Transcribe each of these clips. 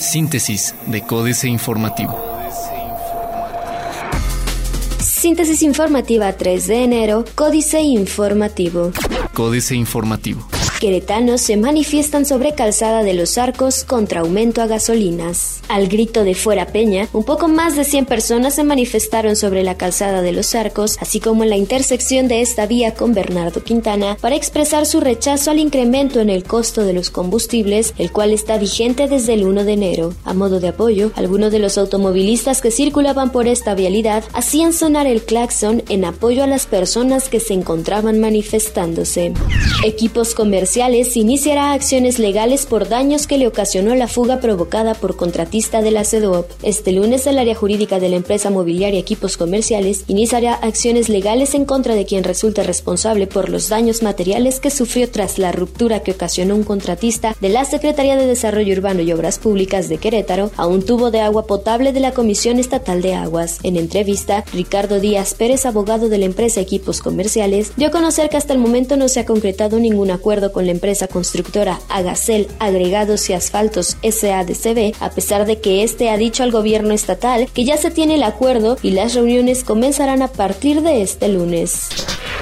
Síntesis de Códice Informativo. Síntesis informativa 3 de enero, Códice Informativo. Códice Informativo. Queretanos se manifiestan sobre calzada de los arcos contra aumento a gasolinas. Al grito de fuera Peña, un poco más de 100 personas se manifestaron sobre la calzada de los arcos, así como en la intersección de esta vía con Bernardo Quintana, para expresar su rechazo al incremento en el costo de los combustibles, el cual está vigente desde el 1 de enero. A modo de apoyo, algunos de los automovilistas que circulaban por esta vialidad hacían sonar el claxon en apoyo a las personas que se encontraban manifestándose. Equipos comerciales iniciará acciones legales por daños que le ocasionó la fuga provocada por contratista de la CEDOP. Este lunes, el área jurídica de la empresa mobiliaria Equipos Comerciales iniciará acciones legales en contra de quien resulte responsable por los daños materiales que sufrió tras la ruptura que ocasionó un contratista de la Secretaría de Desarrollo Urbano y Obras Públicas de Querétaro a un tubo de agua potable de la Comisión Estatal de Aguas. En entrevista, Ricardo Díaz Pérez, abogado de la empresa Equipos Comerciales, dio a conocer que hasta el momento no se ha concretado ningún acuerdo con con la empresa constructora Agacel Agregados y Asfaltos SADCB, a pesar de que este ha dicho al gobierno estatal que ya se tiene el acuerdo y las reuniones comenzarán a partir de este lunes.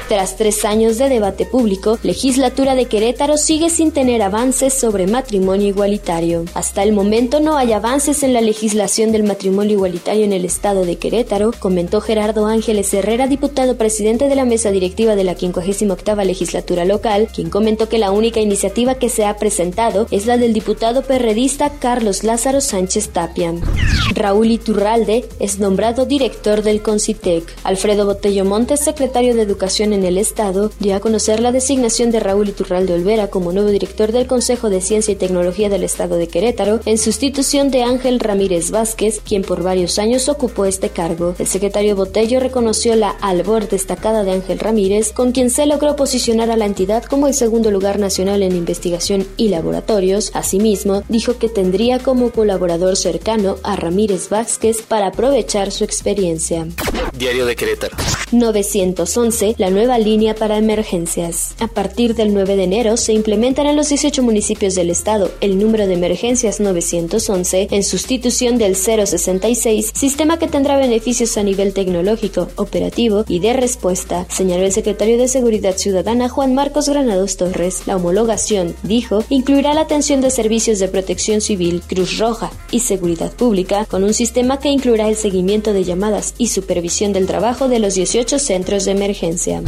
Tras tres años de debate público, legislatura de Querétaro sigue sin tener avances sobre matrimonio igualitario. Hasta el momento no hay avances en la legislación del matrimonio igualitario en el estado de Querétaro, comentó Gerardo Ángeles Herrera, diputado presidente de la mesa directiva de la 58 legislatura local, quien comentó que la única iniciativa que se ha presentado es la del diputado perredista Carlos Lázaro Sánchez Tapia. Raúl Iturralde es nombrado director del CONCITEC. Alfredo Botello Montes, secretario de Educación en el Estado, dio a conocer la designación de Raúl Iturralde Olvera como nuevo director del Consejo de Ciencia y Tecnología del Estado de Querétaro, en sustitución de Ángel Ramírez Vázquez, quien por varios años ocupó este cargo. El secretario Botello reconoció la albor destacada de Ángel Ramírez, con quien se logró posicionar a la entidad como el segundo lugar nacional en investigación y laboratorios. Asimismo, dijo que tendría como colaborador cercano a Ramírez Vázquez para aprovechar su experiencia. Diario de Querétaro. 911, la nueva línea para emergencias. A partir del 9 de enero se implementará en los 18 municipios del estado el número de emergencias 911 en sustitución del 066, sistema que tendrá beneficios a nivel tecnológico, operativo y de respuesta, señaló el secretario de Seguridad Ciudadana Juan Marcos Granados Torres. La homologación, dijo, incluirá la atención de servicios de protección civil, Cruz Roja y seguridad pública con un sistema que incluirá el seguimiento de llamadas y supervisión del trabajo de los 18 centros de emergencia.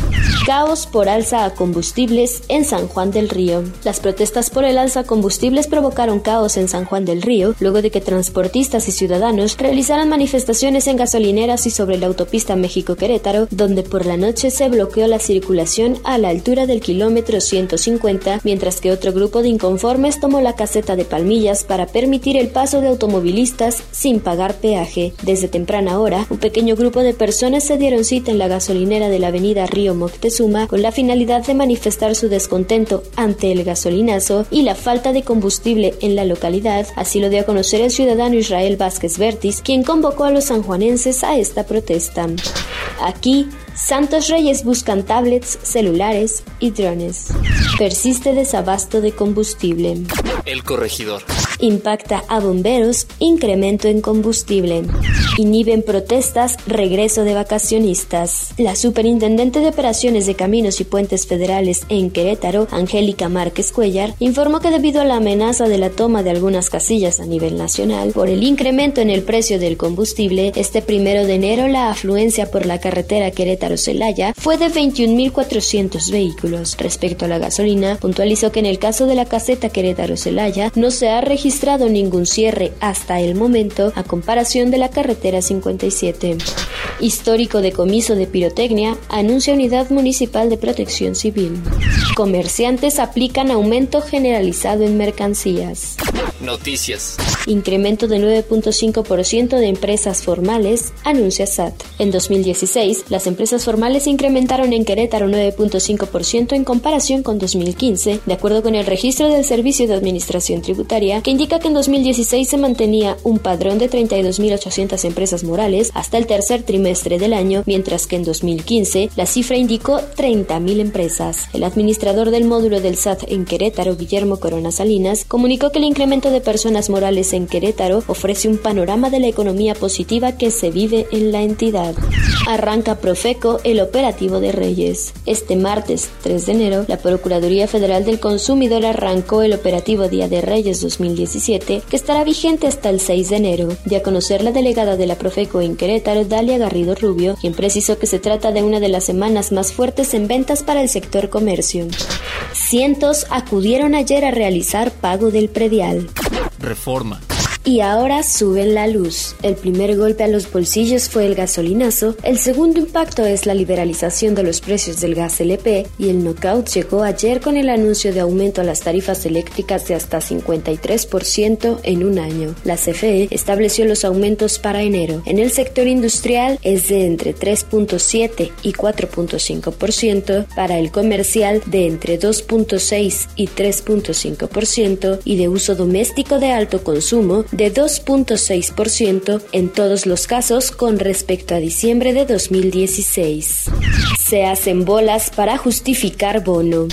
Caos por alza a combustibles en San Juan del Río. Las protestas por el alza a combustibles provocaron caos en San Juan del Río luego de que transportistas y ciudadanos realizaran manifestaciones en gasolineras y sobre la autopista México-Querétaro, donde por la noche se bloqueó la circulación a la altura del kilómetro 150, mientras que otro grupo de inconformes tomó la caseta de Palmillas para permitir el paso de automovilistas sin pagar peaje. Desde temprana hora, un pequeño grupo de personas se dieron cita en la gasolinera de la avenida Río Moctezuma con la finalidad de manifestar su descontento ante el gasolinazo y la falta de combustible en la localidad, así lo dio a conocer el ciudadano Israel Vázquez Vertis, quien convocó a los sanjuanenses a esta protesta. Aquí, Santos Reyes buscan tablets, celulares y drones. Persiste desabasto de combustible. El corregidor. Impacta a bomberos, incremento en combustible. Inhiben protestas, regreso de vacacionistas. La superintendente de operaciones de caminos y puentes federales en Querétaro, Angélica Márquez Cuellar, informó que debido a la amenaza de la toma de algunas casillas a nivel nacional por el incremento en el precio del combustible, este primero de enero la afluencia por la carretera Fue de 21.400 vehículos. Respecto a la gasolina, puntualizó que en el caso de la caseta Querétaro-Celaya no se ha registrado ningún cierre hasta el momento a comparación de la carretera 57. Histórico decomiso de pirotecnia, anuncia Unidad Municipal de Protección Civil. Comerciantes aplican aumento generalizado en mercancías. Noticias. Incremento de 9.5% de empresas formales, anuncia SAT. En 2016, las empresas formales incrementaron en Querétaro 9.5% en comparación con 2015, de acuerdo con el registro del Servicio de Administración Tributaria, que indica que en 2016 se mantenía un padrón de 32.800 empresas morales hasta el tercer trimestre del año, mientras que en 2015 la cifra indicó 30.000 empresas. El administrador del módulo del SAT en Querétaro, Guillermo Corona Salinas, comunicó que el incremento de personas morales en Querétaro ofrece un panorama de la economía positiva que se vive en la entidad. Arranca Profeco el operativo de Reyes. Este martes 3 de enero, la Procuraduría Federal del Consumidor arrancó el operativo Día de Reyes 2017, que estará vigente hasta el 6 de enero. De a conocer la delegada de la Profeco en Querétaro, Dalia Garrido Rubio, quien precisó que se trata de una de las semanas más fuertes en ventas para el sector comercio. Cientos acudieron ayer a realizar pago del predial. Reforma y ahora suben la luz. El primer golpe a los bolsillos fue el gasolinazo, el segundo impacto es la liberalización de los precios del gas LP y el knockout llegó ayer con el anuncio de aumento a las tarifas eléctricas de hasta 53% en un año. La CFE estableció los aumentos para enero. En el sector industrial es de entre 3.7 y 4.5%, para el comercial de entre 2.6 y 3.5% y de uso doméstico de alto consumo de 2.6% en todos los casos con respecto a diciembre de 2016. Se hacen bolas para justificar bono.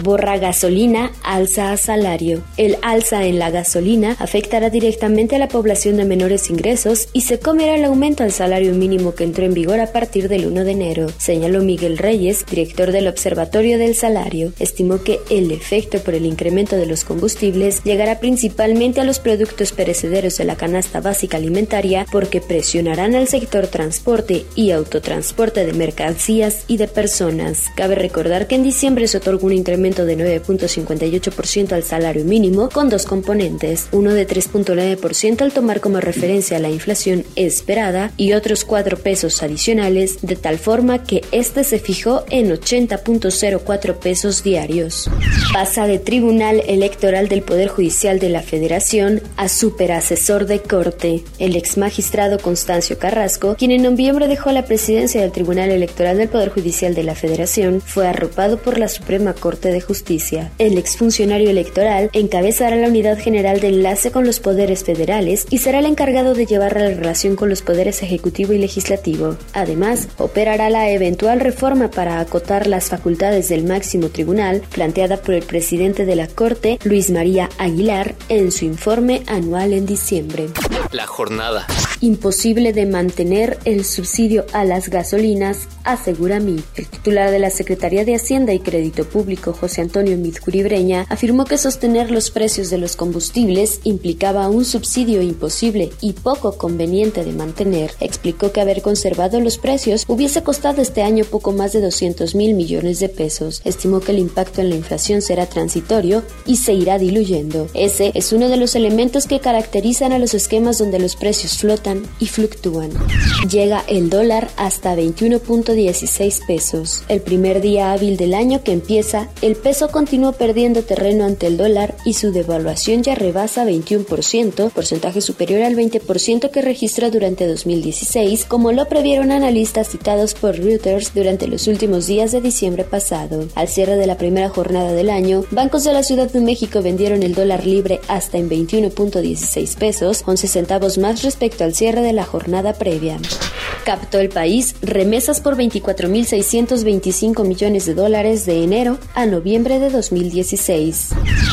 Borra gasolina, alza a salario. El alza en la gasolina afectará directamente a la población de menores ingresos y se comerá el aumento al salario mínimo que entró en vigor a partir del 1 de enero, señaló Miguel Reyes, director del Observatorio del Salario. Estimó que el efecto por el incremento de los combustibles llegará principalmente a los productos perecederos de la canasta básica alimentaria porque presionarán al sector transporte y autotransporte de mercancías y de personas. Cabe recordar que en diciembre se otorgó un incremento de 9.58% al salario mínimo con dos componentes, uno de 3.9% al tomar como referencia la inflación esperada y otros 4 pesos adicionales, de tal forma que este se fijó en 80.04 pesos diarios. Pasa de Tribunal Electoral del Poder Judicial de la Federación a superasesor de corte. El ex magistrado Constancio Carrasco, quien en noviembre dejó la presidencia del Tribunal Electoral del Poder Judicial de la Federación, fue arropado por la Suprema Corte de Justicia. El exfuncionario electoral encabezará la unidad general de enlace con los poderes federales y será el encargado de llevar la relación con los poderes ejecutivo y legislativo. Además, operará la eventual reforma para acotar las facultades del máximo tribunal planteada por el presidente de la Corte, Luis María Aguilar, en su informe anual en diciembre. La jornada. Imposible de mantener el subsidio a las gasolinas, asegura mí. El titular de la Secretaría de Hacienda y Crédito Público, José Antonio Midcuribreña, afirmó que sostener los precios de los combustibles implicaba un subsidio imposible y poco conveniente de mantener. Explicó que haber conservado los precios hubiese costado este año poco más de 200 mil millones de pesos. Estimó que el impacto en la inflación será transitorio y se irá diluyendo. Ese es uno de los elementos que caracterizan a los esquemas donde los precios flotan y fluctúan. Llega el dólar hasta 21.16 pesos. El primer día hábil del año que empieza, el peso continuó perdiendo terreno ante el dólar y su devaluación ya rebasa 21%, porcentaje superior al 20% que registró durante 2016, como lo previeron analistas citados por Reuters durante los últimos días de diciembre pasado. Al cierre de la primera jornada del año, bancos de la Ciudad de México vendieron el dólar libre hasta en 21.16 pesos, 11 centavos más respecto al cierre de la jornada previa. Captó el país remesas por 24.625 millones de dólares de enero a noviembre de 2016.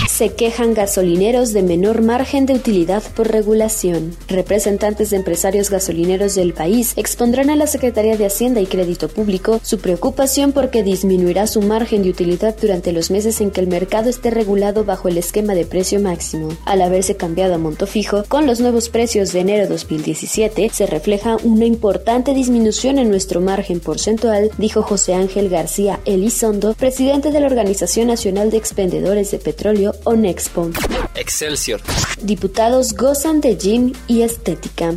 Se quejan gasolineros de menor margen de utilidad por regulación. Representantes de empresarios gasolineros del país expondrán a la Secretaría de Hacienda y Crédito Público su preocupación porque disminuirá su margen de utilidad durante los meses en que el mercado esté regulado bajo el esquema de precio máximo. Al haberse cambiado a monto fijo, con los nuevos precios de enero 2017 se refleja una importante disminución en nuestro margen porcentual, dijo José Ángel García Elizondo, presidente de la Organización Nacional de Expendedores de Petróleo, ONEXPO. Excelsior. Diputados gozan de gym y estética.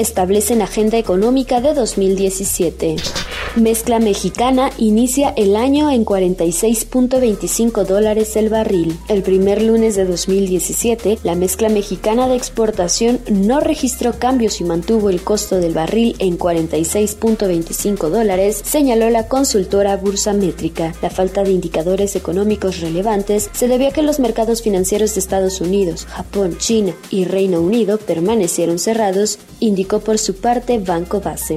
Establecen agenda económica de 2017. Mezcla mexicana inicia el año en 46.25 dólares el barril. El primer lunes de 2017, la mezcla mexicana de exportación no registró cambios y mantuvo el costo del barril en 46.25 dólares, señaló la consultora Bursa Métrica. La falta de indicadores económicos relevantes se debió a que los mercados financieros de Estados Unidos, Japón, China y Reino Unido permanecieron cerrados, indicó por su parte Banco Base.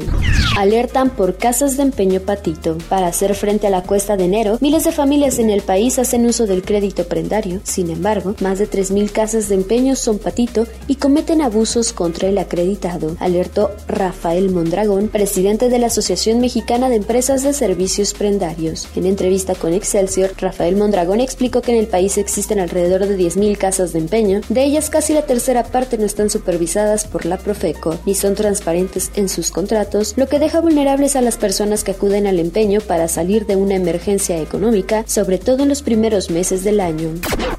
Alertan por casas de empeño patito. Para hacer frente a la cuesta de enero, miles de familias en el país hacen uso del crédito prendario. Sin embargo, más de 3.000 casas de empeño son patito y cometen abusos contra el acreditado, alertó Rafael Mondragón, presidente de la Asociación Mexicana de Empresas de Servicios Prendarios. En entrevista con Excelsior, Rafael Mondragón explicó que en el país existen alrededor de 10.000 casas de empeño, de ellas casi la tercera parte no están supervisadas por la Profeco ni son transparentes en sus contratos, lo que deja vulnerables a las personas que acuden al empeño para salir de una emergencia económica, sobre todo en los primeros meses del año.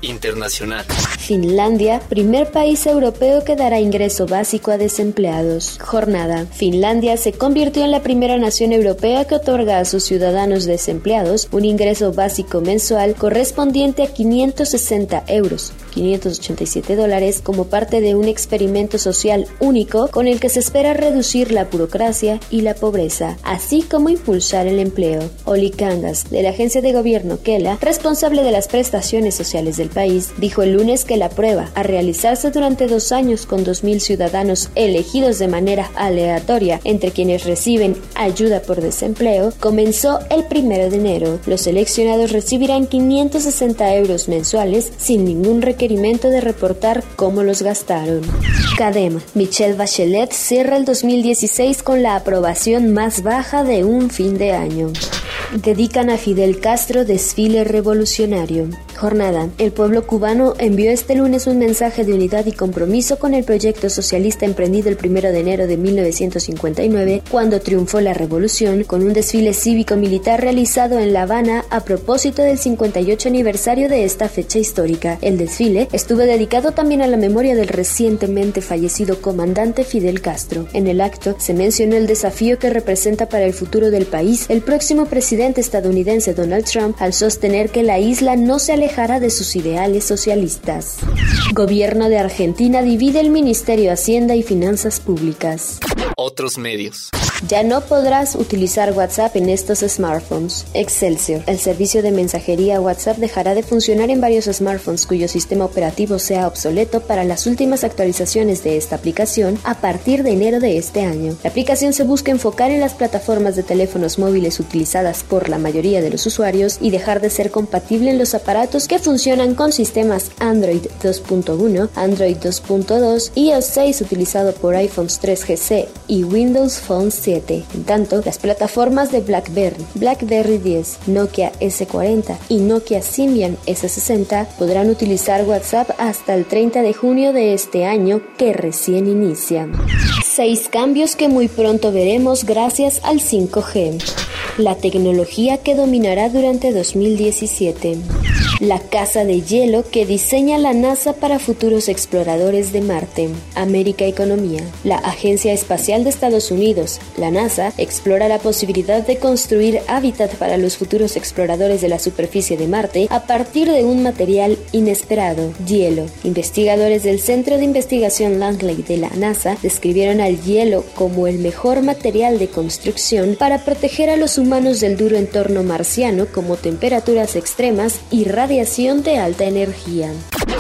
Internacional. Finlandia, primer país europeo que dará ingreso básico a desempleados. Jornada. Finlandia se convirtió en la primera nación europea que otorga a sus ciudadanos desempleados un ingreso básico mensual correspondiente a 560 euros, 587 dólares, como parte de un experimento social único con el que se espera reducir la burocracia y la pobreza, así como impulsar el empleo. Oli Kangas, de la agencia de gobierno Kela, responsable de las prestaciones sociales del país, dijo el lunes que la prueba, a realizarse durante dos años con 2.000 ciudadanos elegidos de manera aleatoria entre quienes reciben ayuda por desempleo, comenzó el primero de enero. Los seleccionados recibirán 560 euros mensuales sin ningún requerimiento de reportar cómo los gastaron. Cadema. Michelle Bachelet cierra el 2016 con la aprobación más baja de un fin de año. Dedican a Fidel Castro desfile revolucionario. Jornada. El pueblo cubano envió este lunes un mensaje de unidad y compromiso con el proyecto socialista emprendido el 1 de enero de 1959, cuando triunfó la revolución, con un desfile cívico-militar realizado en La Habana a propósito del 58 aniversario de esta fecha histórica. El desfile estuvo dedicado también a la memoria del recientemente fallecido comandante Fidel Castro. En el acto se mencionó el desafío que representa para el futuro del país el próximo presidente estadounidense Donald Trump al sostener que la isla no se de sus ideales socialistas. Gobierno de Argentina divide el Ministerio de Hacienda y Finanzas Públicas. Otros medios. Ya no podrás utilizar WhatsApp en estos smartphones. Excelsior. El servicio de mensajería WhatsApp dejará de funcionar en varios smartphones cuyo sistema operativo sea obsoleto para las últimas actualizaciones de esta aplicación a partir de enero de este año. La aplicación se busca enfocar en las plataformas de teléfonos móviles utilizadas por la mayoría de los usuarios y dejar de ser compatible en los aparatos que funcionan con sistemas Android 2.1, Android 2.2, iOS 6 utilizado por iPhones 3GC y Windows Phone 7 en tanto, las plataformas de BlackBerry, BlackBerry 10, Nokia S40 y Nokia Symbian S60 podrán utilizar WhatsApp hasta el 30 de junio de este año que recién inicia. Seis cambios que muy pronto veremos gracias al 5G. La tecnología que dominará durante 2017 la casa de hielo que diseña la NASA para futuros exploradores de Marte. América Economía. La Agencia Espacial de Estados Unidos, la NASA, explora la posibilidad de construir hábitat para los futuros exploradores de la superficie de Marte a partir de un material inesperado, hielo. Investigadores del Centro de Investigación Langley de la NASA describieron al hielo como el mejor material de construcción para proteger a los humanos del duro entorno marciano como temperaturas extremas y radiación de alta energía.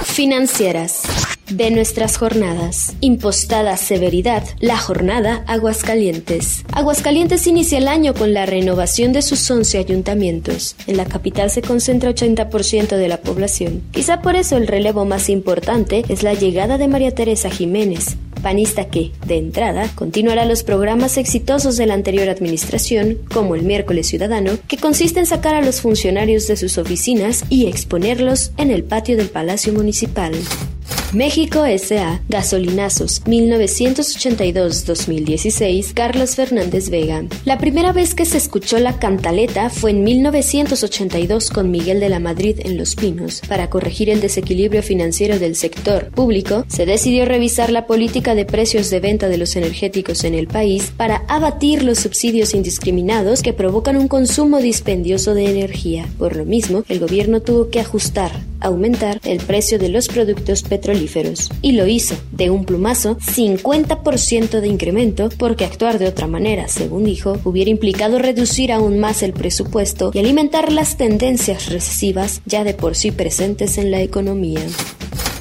Financieras. De nuestras jornadas. Impostada severidad. La jornada Aguascalientes. Aguascalientes inicia el año con la renovación de sus 11 ayuntamientos. En la capital se concentra 80% de la población. Quizá por eso el relevo más importante es la llegada de María Teresa Jiménez, panista que, de entrada, continuará los programas exitosos de la anterior administración, como el miércoles ciudadano, que consiste en sacar a los funcionarios de sus oficinas y exponerlos en el patio del Palacio Municipal. México S.A. Gasolinazos 1982-2016 Carlos Fernández Vega. La primera vez que se escuchó la cantaleta fue en 1982 con Miguel de la Madrid en Los Pinos. Para corregir el desequilibrio financiero del sector público, se decidió revisar la política de precios de venta de los energéticos en el país para abatir los subsidios indiscriminados que provocan un consumo dispendioso de energía. Por lo mismo, el gobierno tuvo que ajustar aumentar el precio de los productos Y lo hizo, de un plumazo, 50% de incremento, porque actuar de otra manera, según dijo, hubiera implicado reducir aún más el presupuesto y alimentar las tendencias recesivas ya de por sí presentes en la economía.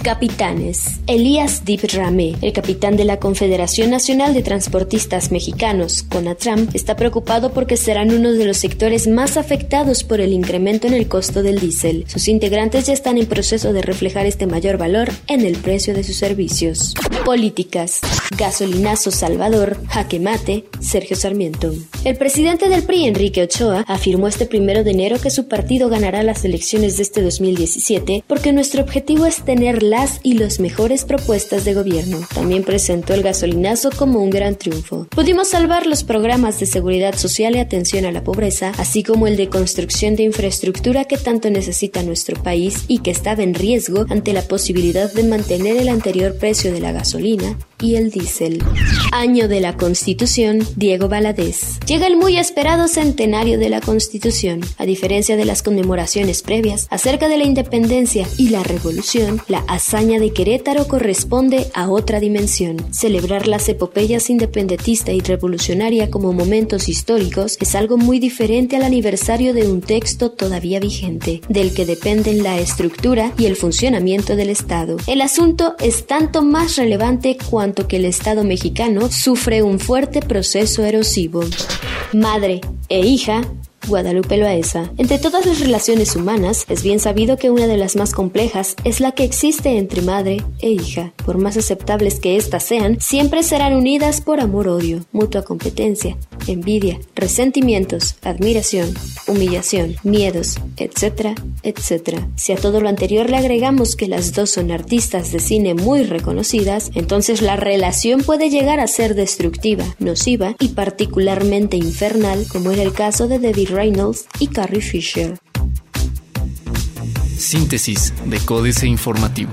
Capitanes. Elías Dip Ramé, el capitán de la Confederación Nacional de Transportistas Mexicanos, CONATRAM, está preocupado porque serán uno de los sectores más afectados por el incremento en el costo del diésel. Sus integrantes ya están en proceso de reflejar este mayor valor en el precio de sus servicios. Políticas. Gasolinazo Salvador, jaque mate, Sergio Sarmiento. El presidente del PRI, Enrique Ochoa, afirmó este primero de enero que su partido ganará las elecciones de este 2017 porque nuestro objetivo es tener la y los mejores propuestas de gobierno. También presentó el gasolinazo como un gran triunfo. Pudimos salvar los programas de seguridad social y atención a la pobreza, así como el de construcción de infraestructura que tanto necesita nuestro país y que estaba en riesgo ante la posibilidad de mantener el anterior precio de la gasolina y el diésel. Año de la Constitución, Diego Valadez. Llega el muy esperado centenario de la Constitución. A diferencia de las conmemoraciones previas acerca de la independencia y la revolución, la hazaña de Querétaro corresponde a otra dimensión. Celebrar las epopeyas independentista y revolucionaria como momentos históricos es algo muy diferente al aniversario de un texto todavía vigente, del que dependen la estructura y el funcionamiento del Estado. El asunto es tanto más relevante cuando que el Estado mexicano sufre un fuerte proceso erosivo. Madre e hija Guadalupe Loaesa. Entre todas las relaciones humanas, es bien sabido que una de las más complejas es la que existe entre madre e hija. Por más aceptables que éstas sean, siempre serán unidas por amor-odio, mutua competencia, envidia, resentimientos, admiración, humillación, miedos, etcétera, etcétera. Si a todo lo anterior le agregamos que las dos son artistas de cine muy reconocidas, entonces la relación puede llegar a ser destructiva, nociva y particularmente infernal, como era el caso de David Reynolds y Carrie Fisher. Síntesis de Códice Informativo.